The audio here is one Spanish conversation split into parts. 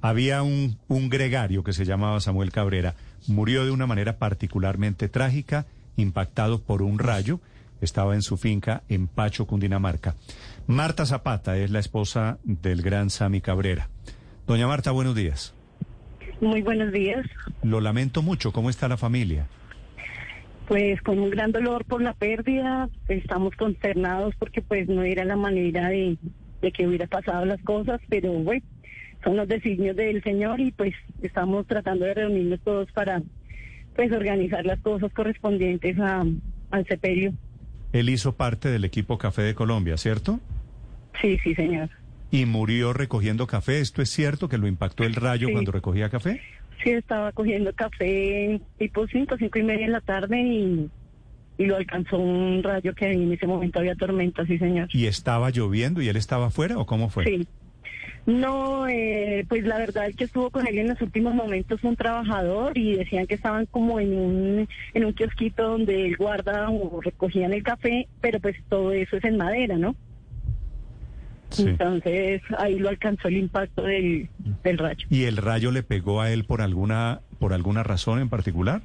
Había un, un gregario que se llamaba Samuel Cabrera. Murió de una manera particularmente trágica, impactado por un rayo. Estaba en su finca en Pacho, Cundinamarca. Marta Zapata es la esposa del gran Sami Cabrera. Doña Marta, buenos días. Muy buenos días. Lo lamento mucho. ¿Cómo está la familia? Pues con un gran dolor por la pérdida, estamos consternados porque pues no era la manera de, de que hubiera pasado las cosas, pero bueno, son los designios del Señor y pues estamos tratando de reunirnos todos para pues organizar las cosas correspondientes a, al sepelio. Él hizo parte del equipo Café de Colombia, ¿cierto? Sí, sí, señor. Y murió recogiendo café. ¿Esto es cierto que lo impactó el rayo Sí. cuando recogía café? Sí, estaba cogiendo café tipo cinco, cinco y media en la tarde y, y lo alcanzó un rayo que en ese momento había tormenta, sí, señor. ¿Y estaba lloviendo y él estaba afuera o cómo fue? Sí. No, eh, pues la verdad el que estuvo con él en los últimos momentos fue un trabajador y decían que estaban como en un, en un kiosquito donde él guarda o recogían el café, pero pues todo eso es en madera, ¿no? Sí. Entonces ahí lo alcanzó el impacto del, del rayo. ¿Y el rayo le pegó a él por alguna, por alguna razón en particular?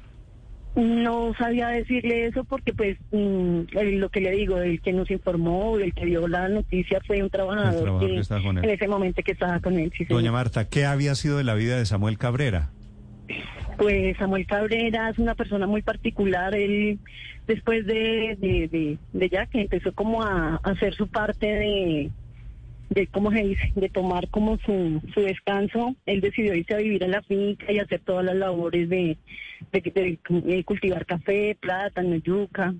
No sabía decirle eso porque pues mm, el- lo que le digo, el que nos informó, el que dio la noticia fue un trabajador, trabajador que que- estaba con él. en ese momento que estaba con él. sí. Doña Marta, ¿qué había sido de la vida de Samuel Cabrera? Pues Samuel Cabrera es una persona muy particular. Él, después de, de, de, de ya que empezó como a, a hacer su parte de, de, ¿cómo se dice? De tomar como su, su descanso, él decidió irse a vivir a la finca y hacer todas las labores de, de, de- de cultivar café, plátano, yuca.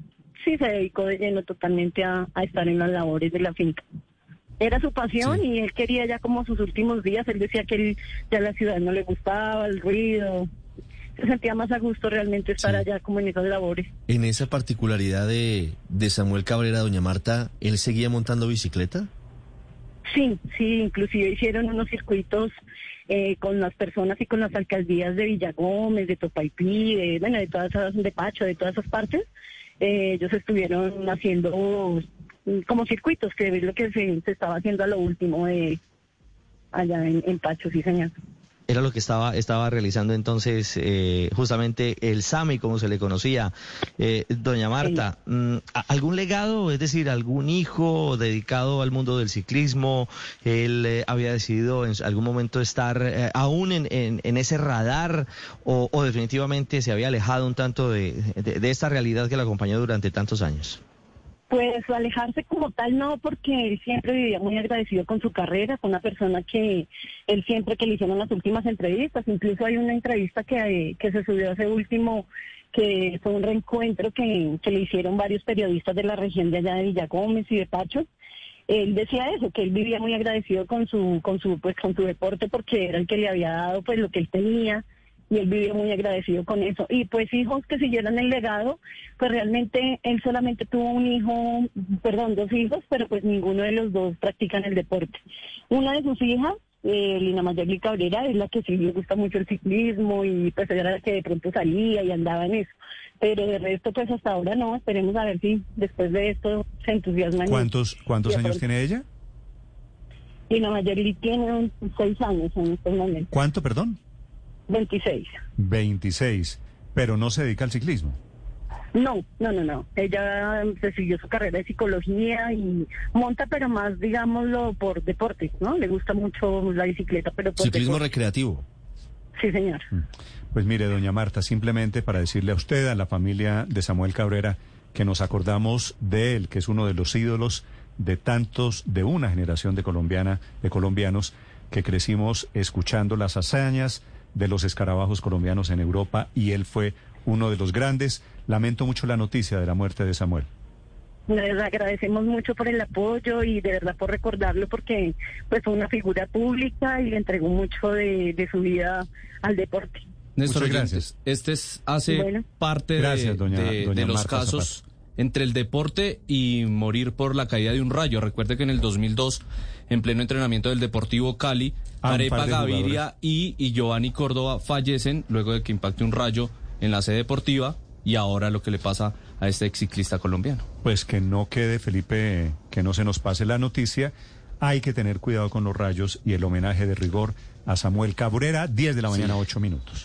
Sí, se dedicó de lleno totalmente a, a estar en las labores de la finca. Era su pasión Sí. y él quería ya como sus últimos días, él decía que él, ya la ciudad no le gustaba, el ruido, se sentía más a gusto realmente estar Sí. allá como en esas labores. En esa particularidad de, de Samuel Cabrera, doña Marta, ¿él seguía montando bicicleta? Sí, sí, inclusive hicieron unos circuitos eh, con las personas y con las alcaldías de Villagómez, de Topaipí, de, bueno, de todas esas, de Pacho, de todas esas partes. Eh, ellos estuvieron haciendo mm, como circuitos, que es lo que se, estaba haciendo a lo último de allá en, en Pacho, sí señor. Era lo que estaba, estaba realizando entonces eh, justamente el SAMI, como se le conocía. Eh, doña Marta, mm, ¿a- ¿algún legado, es decir, algún hijo dedicado al mundo del ciclismo? ¿Él eh, había decidido en algún momento estar eh, aún en, en- en ese radar o, o definitivamente se había alejado un tanto de, de- de esta realidad que lo acompañó durante tantos años? Pues alejarse como tal no, porque él siempre vivía muy agradecido con su carrera, con una persona que él siempre que le hicieron las últimas entrevistas, incluso hay una entrevista que, que se subió hace último, que fue un reencuentro que, que le hicieron varios periodistas de la región de allá de Villagómez y de Pacho. Él decía eso, que él vivía muy agradecido con su, con su, pues con su deporte porque era el que le había dado pues lo que él tenía y él vivía muy agradecido con eso. Y pues hijos que siguieran el legado, pues realmente él solamente tuvo un hijo, perdón, dos hijos, pero pues ninguno de los dos practican el deporte. Una de sus hijas, eh, Lina Mayagli Cabrera, es la que sí le gusta mucho el ciclismo y pues era la que de pronto salía y andaba en eso. Pero de resto, pues hasta ahora no, esperemos a ver si después de esto se entusiasman. ¿Cuántos, cuántos años tiene ella? Lina Mayagli tiene seis años en este momento, ¿Cuánto, perdón? 26. 26. Pero no se dedica al ciclismo. No, no, no, no. Ella se siguió su carrera de psicología y monta, pero más, digámoslo, por deporte, ¿no? Le gusta mucho la bicicleta, pero por Ciclismo deporte. recreativo. Sí, señor. Pues mire, doña Marta, simplemente para decirle a usted, a la familia de Samuel Cabrera, que nos acordamos de él, que es uno de los ídolos de tantos, de una generación de colombiana, de colombianos que crecimos escuchando las hazañas de los escarabajos colombianos en Europa y él fue uno de los grandes. Lamento mucho la noticia de la muerte de Samuel. Les agradecemos mucho por el apoyo y de verdad por recordarlo porque pues fue una figura pública y le entregó mucho de, de su vida al deporte. Néstor Muchas gracias. Este es, hace Bueno. parte de- doña- de, doña de los Marta casos entre el deporte y morir por la caída de un rayo. Recuerde que en el 2002, en pleno entrenamiento del Deportivo Cali, Ah, Arepa Gaviria y, y Giovanni Córdoba fallecen luego de que impacte un rayo en la sede deportiva y ahora lo que le pasa a este ex ciclista colombiano. Pues que no quede, Felipe, que no se nos pase la noticia. Hay que tener cuidado con los rayos y el homenaje de rigor a Samuel Cabrera, 10 de la mañana, 8 minutos.